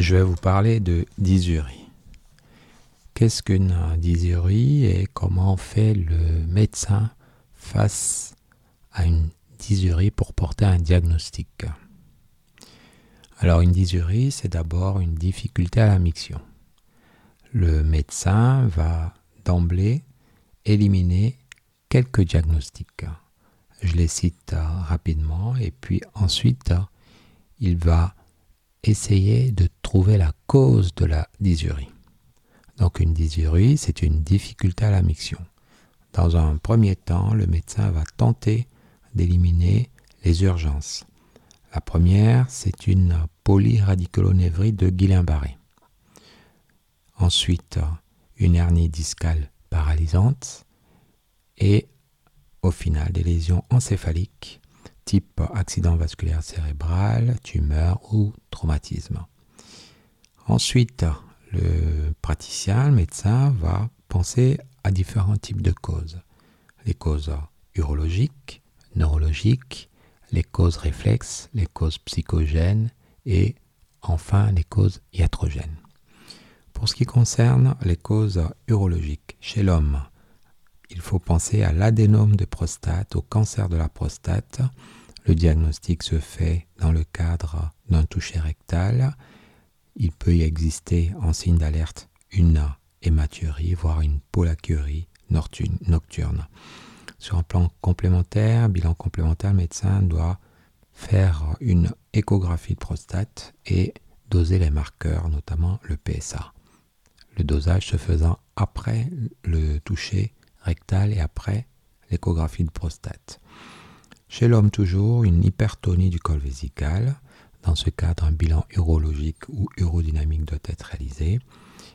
je vais vous parler de dysurie. Qu'est-ce qu'une dysurie et comment fait le médecin face à une dysurie pour porter un diagnostic? Alors une dysurie, c'est d'abord une difficulté à la miction. Le médecin va d'emblée éliminer quelques diagnostics. Je les cite rapidement et puis ensuite il va essayer de trouver la cause de la dysurie. Donc une dysurie, c'est une difficulté à la miction. Dans un premier temps, le médecin va tenter d'éliminer les urgences. La première, c'est une polyradiculonévrie de Guillain-Barré. Ensuite, une hernie discale paralysante et au final des lésions encéphaliques type accident vasculaire cérébral, tumeur ou traumatisme. Ensuite, le praticien, le médecin, va penser à différents types de causes. Les causes urologiques, neurologiques, les causes réflexes, les causes psychogènes et enfin les causes iatrogènes. Pour ce qui concerne les causes urologiques, chez l'homme, il faut penser à l'adénome de prostate, au cancer de la prostate. Le diagnostic se fait dans le cadre d'un toucher rectal. Il peut y exister en signe d'alerte une hématurie, voire une polacurie nocturne. Sur un plan complémentaire, bilan complémentaire, le médecin doit faire une échographie de prostate et doser les marqueurs, notamment le PSA. Le dosage se faisant après le toucher rectal et après l'échographie de prostate. Chez l'homme toujours, une hypertonie du col vésical. Dans ce cadre, un bilan urologique ou urodynamique doit être réalisé.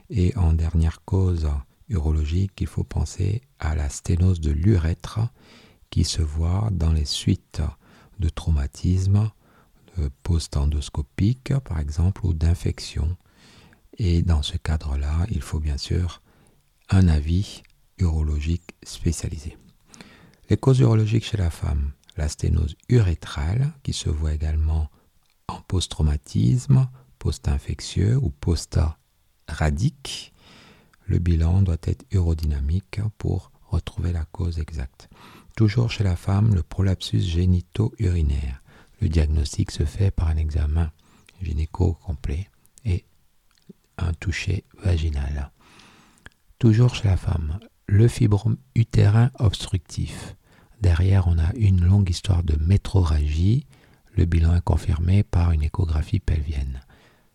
Et en dernière cause urologique, il faut penser à la sténose de l'urètre qui se voit dans les suites de traumatismes post-endoscopiques par exemple ou d'infections. Et dans ce cadre-là, il faut bien sûr un avis urologique spécialisé. Les causes urologiques chez la femme, la sténose urétrale qui se voit également en post-traumatisme, post-infectieux ou post-radique. Le bilan doit être urodynamique pour retrouver la cause exacte. Toujours chez la femme, le prolapsus génito-urinaire. Le diagnostic se fait par un examen gynéco complet et un toucher vaginal. Toujours chez la femme, le fibrome utérin obstructif. Derrière, on a une longue histoire de métroragie. Le bilan est confirmé par une échographie pelvienne.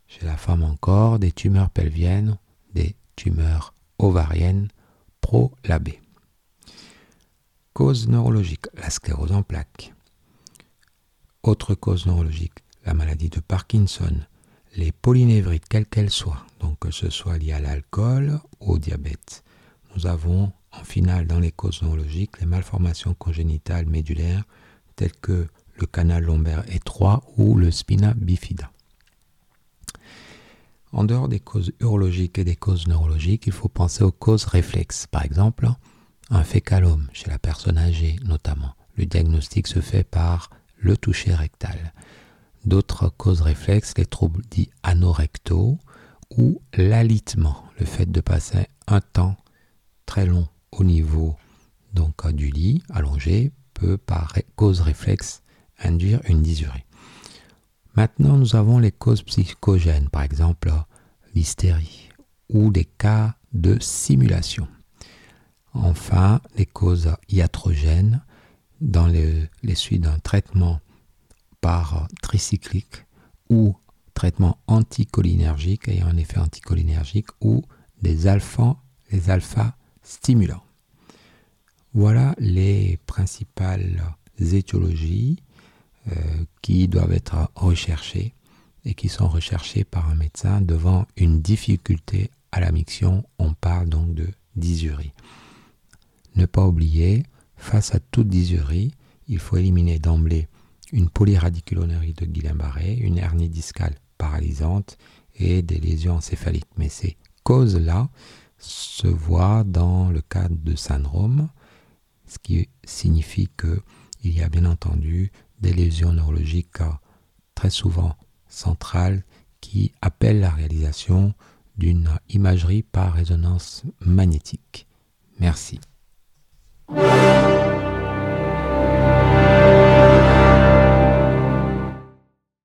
Chez la femme encore, des tumeurs pelviennes, des tumeurs ovariennes prolabées. Cause neurologique, la sclérose en plaques. Autre cause neurologique, la maladie de Parkinson, les polynévrites, quelles qu'elles soient, donc que ce soit lié à l'alcool ou au diabète. Nous avons en finale dans les causes neurologiques les malformations congénitales médulaires telles que le canal lombaire étroit ou le spina bifida. En dehors des causes urologiques et des causes neurologiques, il faut penser aux causes réflexes. Par exemple, un fécalome chez la personne âgée notamment. Le diagnostic se fait par le toucher rectal. D'autres causes réflexes, les troubles dits anorectaux ou l'alitement, le fait de passer un temps très long au niveau donc du lit allongé peut par cause réflexe induire une dysurie. Maintenant, nous avons les causes psychogènes, par exemple l'hystérie ou des cas de simulation. Enfin, les causes iatrogènes dans les, suites d'un traitement par tricyclique ou traitement anticholinergique ayant un effet anticholinergique ou des alpha, les stimulants. Voilà les principales étiologies euh, qui doivent être recherchées et qui sont recherchées par un médecin devant une difficulté à la miction. On parle donc de dysurie. Ne pas oublier, face à toute dysurie, il faut éliminer d'emblée une polyradiculonérie de Guillain-Barré, une hernie discale paralysante et des lésions encéphaliques. Mais ces causes-là se voit dans le cadre de syndrome, ce qui signifie qu'il y a bien entendu des lésions neurologiques très souvent centrales qui appelle la réalisation d'une imagerie par résonance magnétique. Merci.